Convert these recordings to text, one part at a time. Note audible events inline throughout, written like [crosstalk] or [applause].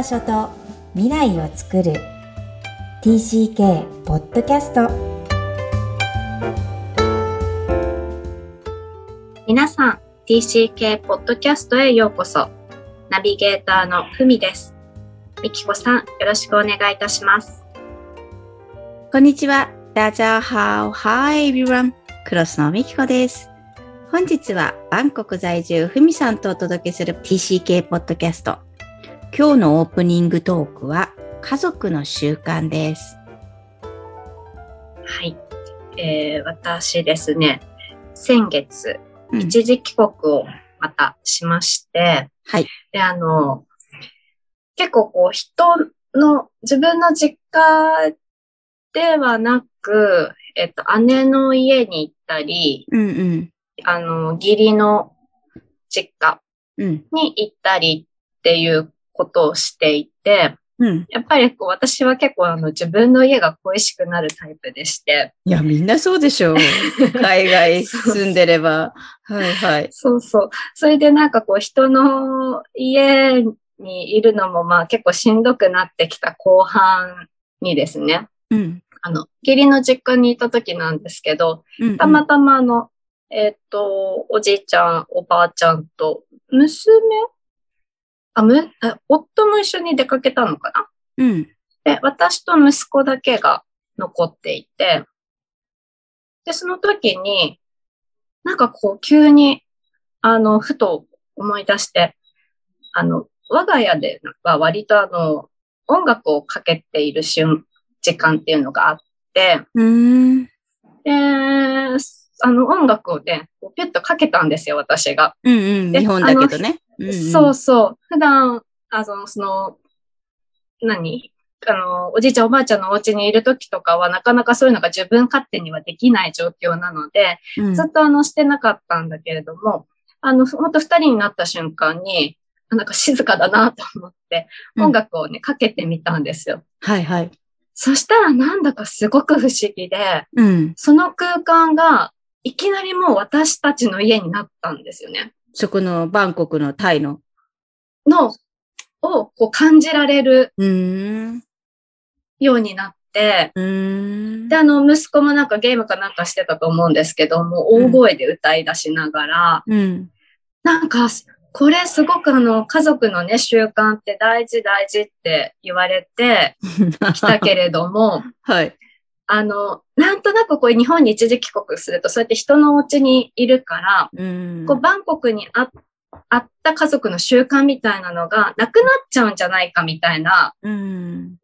場所と未来を作る TCK ポッドキャスト皆さん TCK ポッドキャストへようこそナビゲーターのふみですみきこさんよろしくお願いいたしますこんにちは。ダジャーハオ、Hi everyone. クロスのみきこです。本日はバンコク在住ふみさんとお届けする TCK ポッドキャスト。今日のオープニングトークは家族の習慣です。はい、えー、私ですね先月うん一時帰国をまたしまして、はい。で、あの、結構こう人の、自分の実家ではなく、えっと、姉の家に行ったり、うんうん。あの、義理の実家うん。に行ったりっていうことをしていて、うん。やっぱりこう私は結構あの自分の家が恋しくなるタイプでして、いや、みんなそうでしょう。[laughs] 海外住んでれば。はいはい。そうそう。それでなんかこう人の家にいるのもまあ結構しんどくなってきた後半にですね、うん。あの、義理の実家にいた時なんですけど、うんたまたまあの、えっ、と、おじいちゃん、おばあちゃんと、娘あ、む、あ夫も一緒に出かけたのかな？うん。で、私と息子だけが残っていて、で、その時に、なんかこう急に、あの、ふと思い出して、あの、我が家では割とあの、音楽をかけている瞬、時間っていうのがあって、うーん。で、あの音楽をね、こうピュッとかけたんですよ、私が。うんうん。で日本だけどね。うんうんそうそう。普段、あの、その、何？あの、おじいちゃんおばあちゃんのお家にいる時とかは、なかなかそういうのが自分勝手にはできない状況なので、うんずっとあの、してなかったんだけれども、あの、ほんと二人になった瞬間に、なんか静かだなと思って、うん音楽をね、かけてみたんですよ。はいはい。そしたらなんだかすごく不思議で、うん。その空間が、いきなりもう私たちの家になったんですよね。そこのバンコクのタイの。の、をこう感じられる。ようになって。で、あの、息子もなんかゲームかなんかしてたと思うんですけども、大声で歌い出しながら、うん。なんか、これすごくあの、家族のね、習慣って大事大事って言われてきたけれども、[laughs] はい。あの、なんとなくこう日本に一時帰国すると、そうやって人のお家にいるから、うん。こう、バンコクにああった家族の習慣みたいなのがなくなっちゃうんじゃないかみたいな、うん。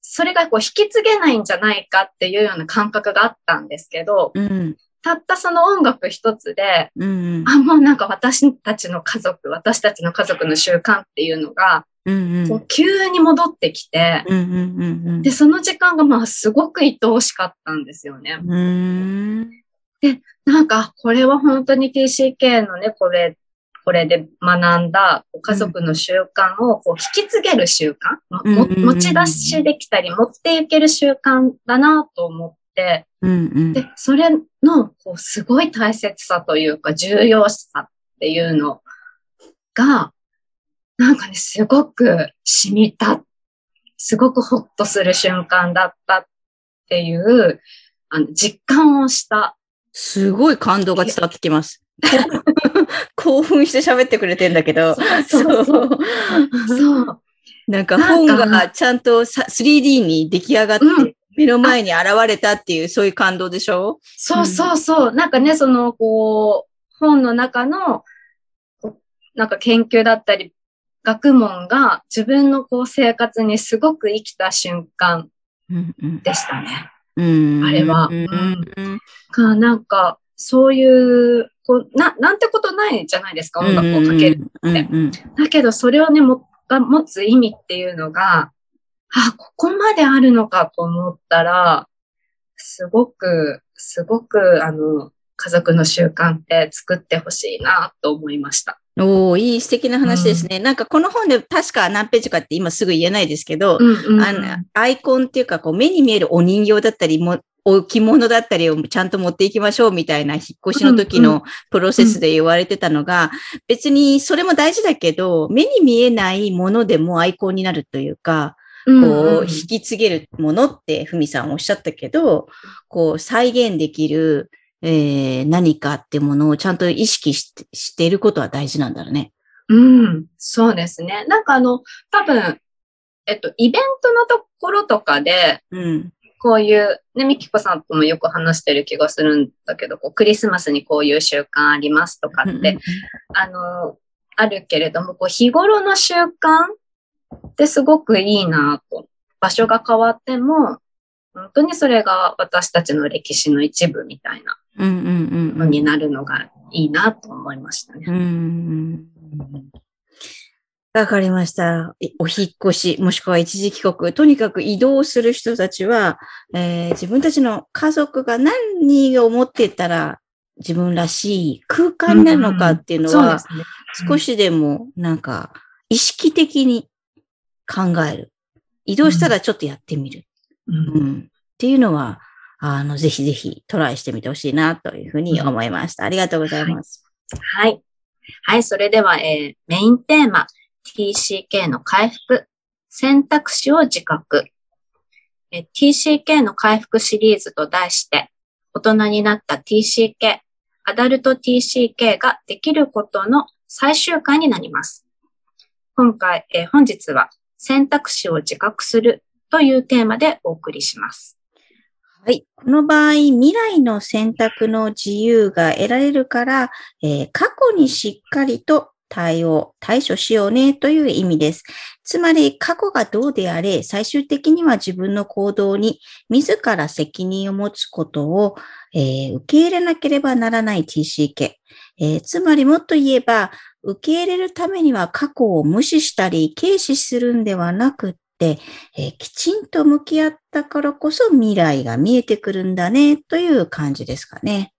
それがこう引き継げないんじゃないかっていうような感覚があったんですけど、うん。たったその音楽一つで、うん。あ、もうなんか私たちの家族、私たちの家族の習慣っていうのが、うん。こう急に戻ってきて、うん。うん。うん。で、その時間がまあすごく愛おしかったんですよね。うん。なんか、これは本当に TCK のね、これ、これで学んだ家族の習慣をこう引き継げる習慣、うんうんうん持ち出しできたり持っていける習慣だなと思って、うん。で、それのこうすごい大切さというか重要さっていうのが、なんかね、すごく染みた。すごくホッとする瞬間だったっていう、あの、実感をした。すごい感動が伝わってきます。[laughs] 興奮して喋ってくれてんだけど。そうそうそう。なんか本がちゃんとさ 3D に出来上がってうん目の前に現れたっていう、そういう感動でしょ？そうそうそう。なんかね、その、こう、本の中の、なんか研究だったり、学問が自分のこう生活にすごく生きた瞬間。でしたね。うん。あれは。うん。うんか、なんか、そういう、こう、な、なんてことないじゃないですか、音楽をかける。うん。うん。だけど、それをね、も、が持つ意味っていうのが、あ、ここまであるのかと思ったら、すごく、すごく、あの、家族の習慣って作ってほしいなと思いました。おーいい素敵な話ですね。なんかこの本で確か何ページかって今すぐ言えないですけど、うんうん、あのアイコンっていうかこう目に見えるお人形だったりも置物だったりをちゃんと持っていきましょうみたいな引っ越しの時うんうのプロセスで言われてたのが、別にそれも大事だけど、目に見えないものでもアイコンになるというか、うん。こう、引き継げるものって、ふみさんおっしゃったけど、こう、再現できる、えー、何かってものをちゃんと意識してしていることは大事なんだろうね。うん、そうですね。なんかあの、多分、えっと、イベントのところとかで、うん。こういう、ね、みきこさんともよく話してる気がするんだけど、こうクリスマスにこういう習慣ありますとかって、あの、あるけれども、こう日頃の習慣ってすごくいいなと。場所が変わっても、本当にそれが私たちの歴史の一部みたいなになるのがいいなと思いましたね。うんうん。わかりました。いお引っ越し、もしくは一時帰国、とにかく移動する人たちは、えー自分たちの家族が何を持ってたら自分らしい空間なのかっていうのは。少しでもなんか意識的に考える。移動したらちょっとやってみる。うんうん。っていうのは、あの、ぜひぜひトライしてみてほしいなというふうに思いました。ありがとうございます。はい。はい、それでは、えーメインテーマ、TCK の回復、選択肢を自覚。えー TCK の回復シリーズと題して、大人になった TCK、アダルト TCK ができることの最終回になります。今回、えー本日は選択肢を自覚するというテーマでお送りします。はい。この場合、未来の選択の自由が得られるから、えー過去にしっかりと対応、対処しようねという意味です。つまり、過去がどうであれ、最終的には自分の行動に自ら責任を持つことを、えー受け入れなければならない TCK。えーつまりもっと言えば、受け入れるためには過去を無視したり、軽視するんではなく、えーきちんと向き合ったからこそ未来が見えてくるんだね、という感じですかね。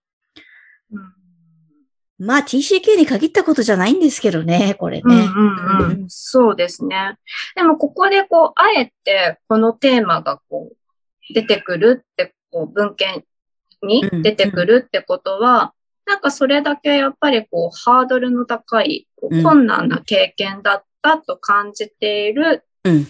まあ TCK に限ったことじゃないんですけどね、これね。うんうんうん。そうですね。でもここでこう、あえてこのテーマがこう、出てくるって、こう、文献に出てくるってことは、なんかそれだけやっぱりこう、ハードルの高い、困難な経験だったと感じているうん。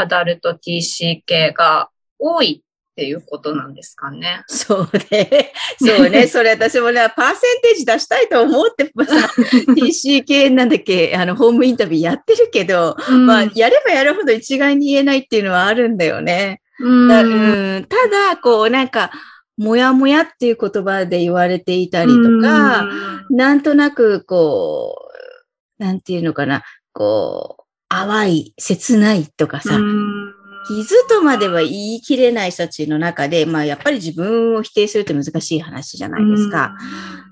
アダルト TCK が多いっていうことなんですかね。そうね。そうね。[laughs] それ私もね、パーセンテージ出したいと思ってさ、[laughs] TCK なんだっけ、あの、ホームインタビューやってるけど、まあ、やればやるほど一概に言えないっていうのはあるんだよね。うん、だうんうんただ、こう、なんか、もやもやっていう言葉で言われていたりとか、なんとなく、こう、なんていうのかな、こう、淡い、切ないとかさ、うん傷とまでは言い切れない人たちの中で、まあやっぱり自分を否定するって難しい話じゃないですか。。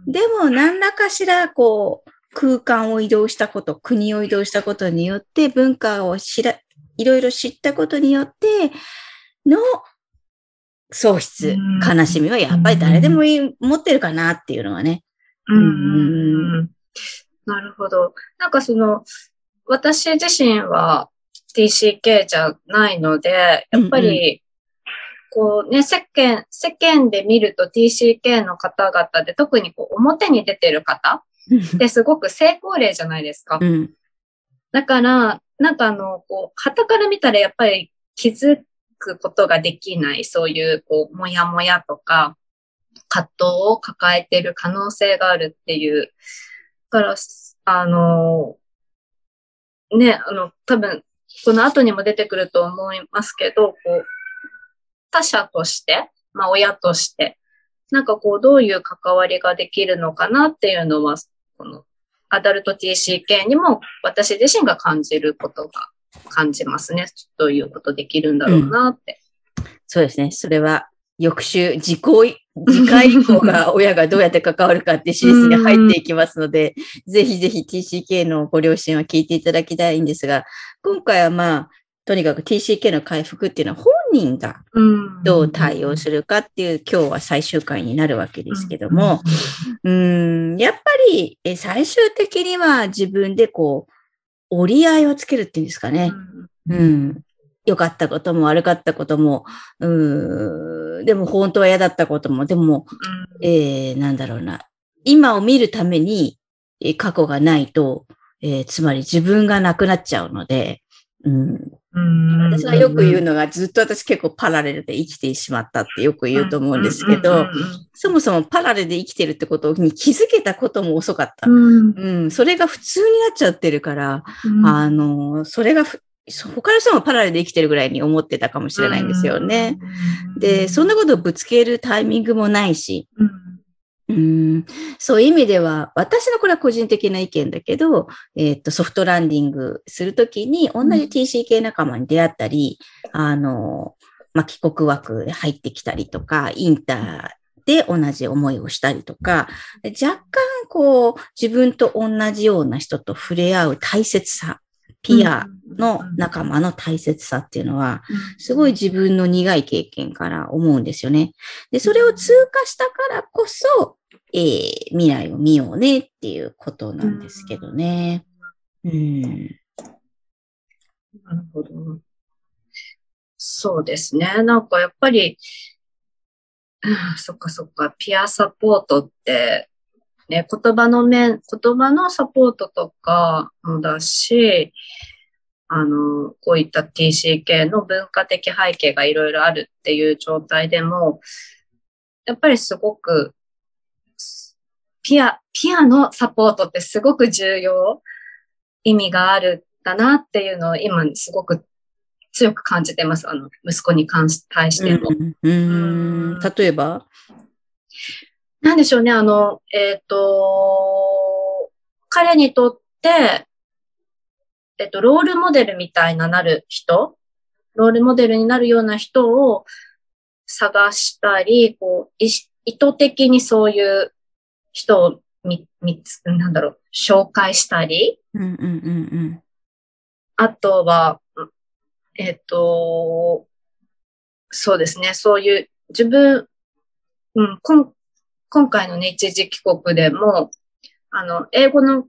でも何らかしら、こう、空間を移動したこと、国を移動したことによって、文化を知ら、いろいろ知ったことによって、の喪失、うん悲しみはやっぱり誰でもい持ってるかなっていうのはね。うんなるほど。なんかその、私自身は TCK じゃないので、やっぱり、こうね、世間、世間で見ると TCK の方々で特にこう表に出てる方ってすごく成功例じゃないですかう。ん。だから、なんかあの、こう、旗から見たらやっぱり気づくことができない、そういう、こう、もやもやとか、葛藤を抱えてる可能性があるっていう。だから、あの、ね、あの、多分、この後にも出てくると思いますけど、こう、他者として、まあ、親として、なんかこう、どういう関わりができるのかなっていうのは、この、アダルト TCK にも私自身が感じることが感じますね。どういうことできるんだろうなって。そうですね。それは、翌週、次回、次回以降が親がどうやって関わるかってシリーズに入っていきますので、ぜひぜひ TCK のご両親は聞いていただきたいんですが、今回はまあ、とにかく TCK の回復っていうのは本人がうんどう対応するかっていう今日は最終回になるわけですけども、うーん、やっぱりえ最終的には自分でこう、折り合いをつけるっていうんですかね。うん。良かったことも悪かったことも、うーんでも本当は嫌だったことも、でも、えー、なんだろうな。今を見るために、えー過去がないと、えーつまり自分がなくなっちゃうので、うん、うん。私がよく言うのが、ずっと私結構パラレルで生きてしまったってよく言うと思うんですけど、そもそもパラレルで生きてるってことに気づけたことも遅かった。うん。うん、それが普通になっちゃってるから、あの、それがふ、他の人もパラレルで生きてるぐらいに思ってたかもしれないんですよね。。で、そんなことをぶつけるタイミングもないし、うん。うん、そういう意味では、私のこれは個人的な意見だけど、えっと、ソフトランディングするときに、同じ TCK 仲間に出会ったり、あの、まあ、帰国枠で入ってきたりとか、インターで同じ思いをしたりとか、若干こう、自分と同じような人と触れ合う大切さ、ピアの仲間の大切さっていうのは、すごい自分の苦い経験から思うんですよね。で、それを通過したからこそ、えー未来を見ようねっていうことなんですけどね。うん。なるほど。そうですね。なんかやっぱり、うんそっかそっか、ピアサポートって、ね、言葉の面、言葉のサポートとかもだし、あの、こういった TCK の文化的背景がいろいろあるっていう状態でも、やっぱりすごく、ピア、ピアのサポートってすごく重要、意味があるんだなっていうのを今すごく強く感じてます。あの、息子に関し、対しても。うんうん例えば？なんでしょうね、あの、えっ、と、彼にとって、えっ、と、ロールモデルみたいななる人、ロールモデルになるような人を探したり、こう、意図的にそういう人をみ、みつ、なんだろう、紹介したり、うんうんうんあとは、うんえっ、と、そうですね、そういう自分、うん、こん今回のね、一時帰国でも、あの、英語の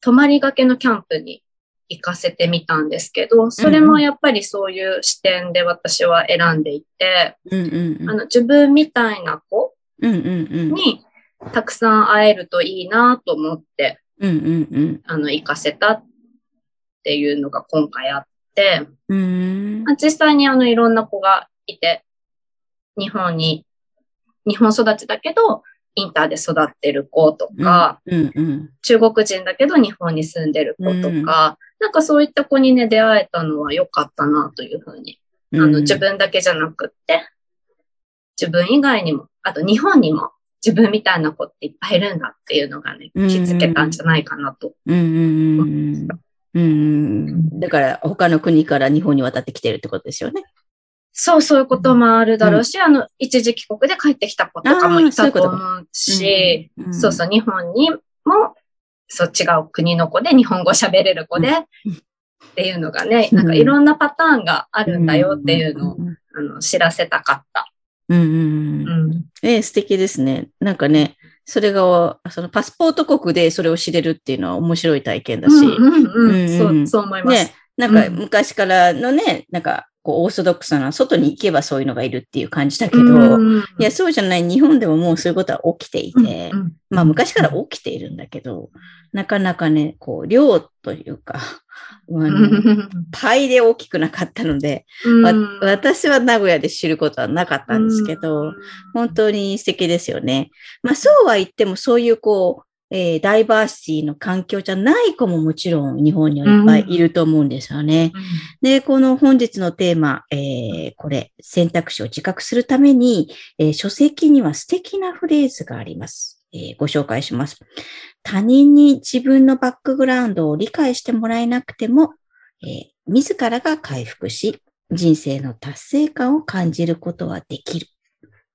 泊まりがけのキャンプに行かせてみたんですけど、それもやっぱりそういう視点で私は選んでいて、うん。うんうんうん。あの、自分みたいな子。にたくさん会えるといいなと思って、うんうんうん。あの、行かせたっていうのが今回あって、うーんまあ実際にあのいろんな子がいて、日本に、日本育ちだけど、インターで育ってる子とか、うんうん。中国人だけど日本に住んでる子とか、なんかそういった子にね、出会えたのは良かったなというふうに。あの、自分だけじゃなくって、自分以外にも、あと日本にも自分みたいな子っていっぱいいるんだっていうのがね、気うんづけたんじゃないかなと。うんうんうんうん。うんうん。だから、他の国から日本に渡ってきてるってことですよね。そう、そういうこともあるだろうし、あの、一時帰国で帰ってきた子とかもいたと思うし、うんそうそう、日本にも、そう違う国の子で日本語喋れる子で、っていうのがね、なんかいろんなパターンがあるんだよっていうのを、うんあの、知らせたかった。うんうんううん。ん。ええ素敵ですね。なんかね、それが、そのパスポート国でそれを知れるっていうのは面白い体験だし、うんうんううんん。そう、そう思います。ね、なんかうん昔からのね、なんかこうオーソドックスな外に行けばそういうのがいるっていう感じだけど、うん。いや、そうじゃない、日本でももうそういうことは起きていて、うんうん。まあ昔から起きているんだけど、なかなかね、こう、量というか、[laughs] あの倍で大きくなかったので、私は名古屋で知ることはなかったんですけど、、本当に素敵ですよね。まあそうは言ってもそういうこう、えーダイバーシティの環境じゃない子ももちろん日本にはいっぱいいると思うんですよね。うんで、この本日のテーマ、えーこれ、選択肢を自覚するために、えー書籍には素敵なフレーズがあります。えーご紹介します。他人に自分のバックグラウンドを理解してもらえなくても、えー自らが回復し、人生の達成感を感じることはできる。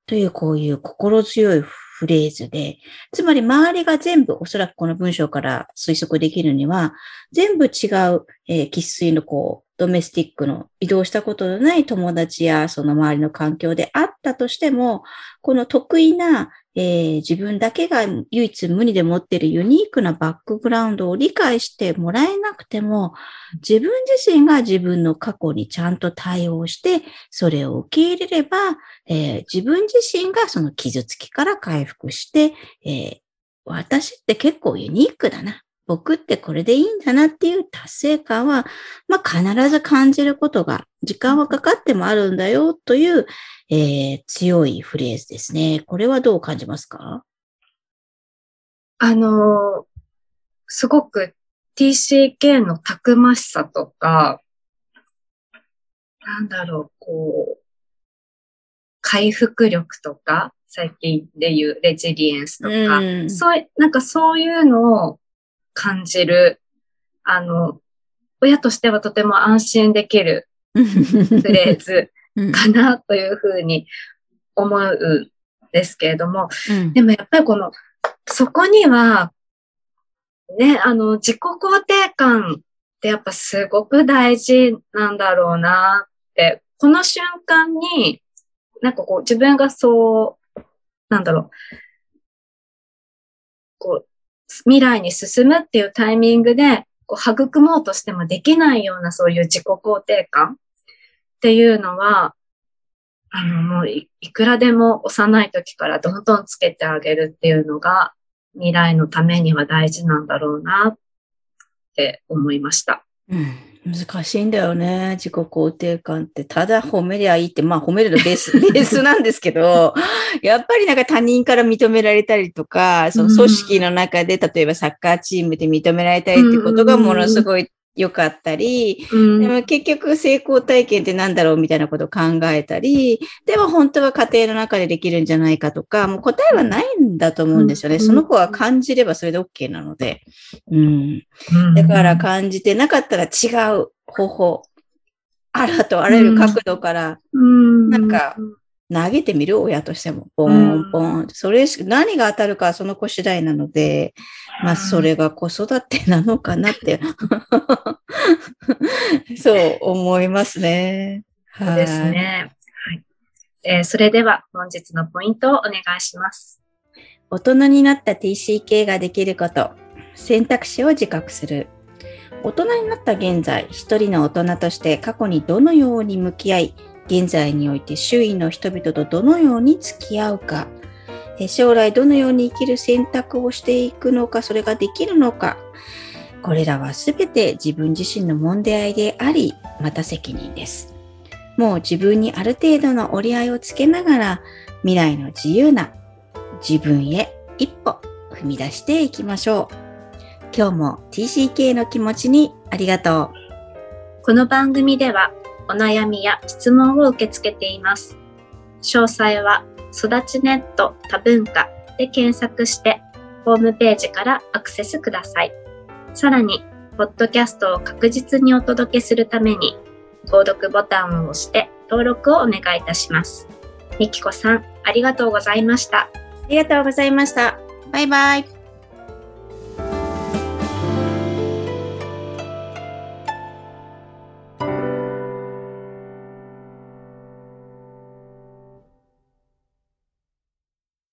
という、こういう心強いフレーズで、つまり周りが全部、おそらくこの文章から推測できるには、全部違う、えー、喫水のこう、ドメスティックの移動したことのない友達やその周りの環境であったとしても、この得意な、えー、自分だけが唯一無二で持っているユニークなバックグラウンドを理解してもらえなくても、自分自身が自分の過去にちゃんと対応して、それを受け入れれば、えー、自分自身がその傷つきから回復して、えー、私って結構ユニークだな。僕ってこれでいいんだなっていう達成感は、まあ、必ず感じることが、時間はかかってもあるんだよという、えー、強いフレーズですね。これはどう感じますか？あのー、すごく TCK のたくましさとか、なんだろう、こう、回復力とか、最近で言うレジリエンスとか、うん、そう、なんかそういうのを感じる、あの、親としてはとても安心できる [laughs] フレーズかなというふうに思うんですけれども、うん、でもやっぱりこの、そこには、ね、あの、自己肯定感ってやっぱすごく大事なんだろうなって、この瞬間に、なんかこう自分がそう、なんだろう、こう、未来に進むっていうタイミングで、こう育もうとしてもできないようなそういう自己肯定感っていうのは、あの、もういくらでも幼い時からどんどんつけてあげるっていうのが未来のためには大事なんだろうなって思いました。うん難しいんだよね。自己肯定感って。ただ褒めりゃいいって、まあ褒めるのベース、[laughs] ベースなんですけど、やっぱりなんか他人から認められたりとか、その組織の中で、例えばサッカーチームで認められたりってことがものすごい良かったり、うん、でも結局成功体験って何だろうみたいなことを考えたり、でも本当は家庭の中でできるんじゃないかとか、もう答えはないんだと思うんですよね。うん、その子は感じればそれで OK なので。うん。だから感じてなかったら違う方法、あらとあらゆる角度から、なんか、投げてみる？親としても、ポンポン。それしか、何が当たるかその子次第なので、まあ、それが子育てなのかなって [laughs] そう思いますね。そうですね。はい。えー、それでは本日のポイントをお願いします。大人になった TCK ができること、選択肢を自覚する。大人になった現在、一人の大人として過去にどのように向き合い、現在において周囲の人々とどのように付き合うか、将来どのように生きる選択をしていくのか、それができるのか、これらはすべて自分自身の問題であり、また責任です。もう自分にある程度の折り合いをつけながら、未来の自由な自分へ一歩踏み出していきましょう。今日も TCK の気持ちにありがとう。この番組ではお悩みや質問を受け付けています。詳細は育ちネット多文化で検索してホームページからアクセスください。さらに、ポッドキャストを確実にお届けするために、購読ボタンを押して登録をお願いいたします。みきこさん、ありがとうございました。ありがとうございました。バイバイ。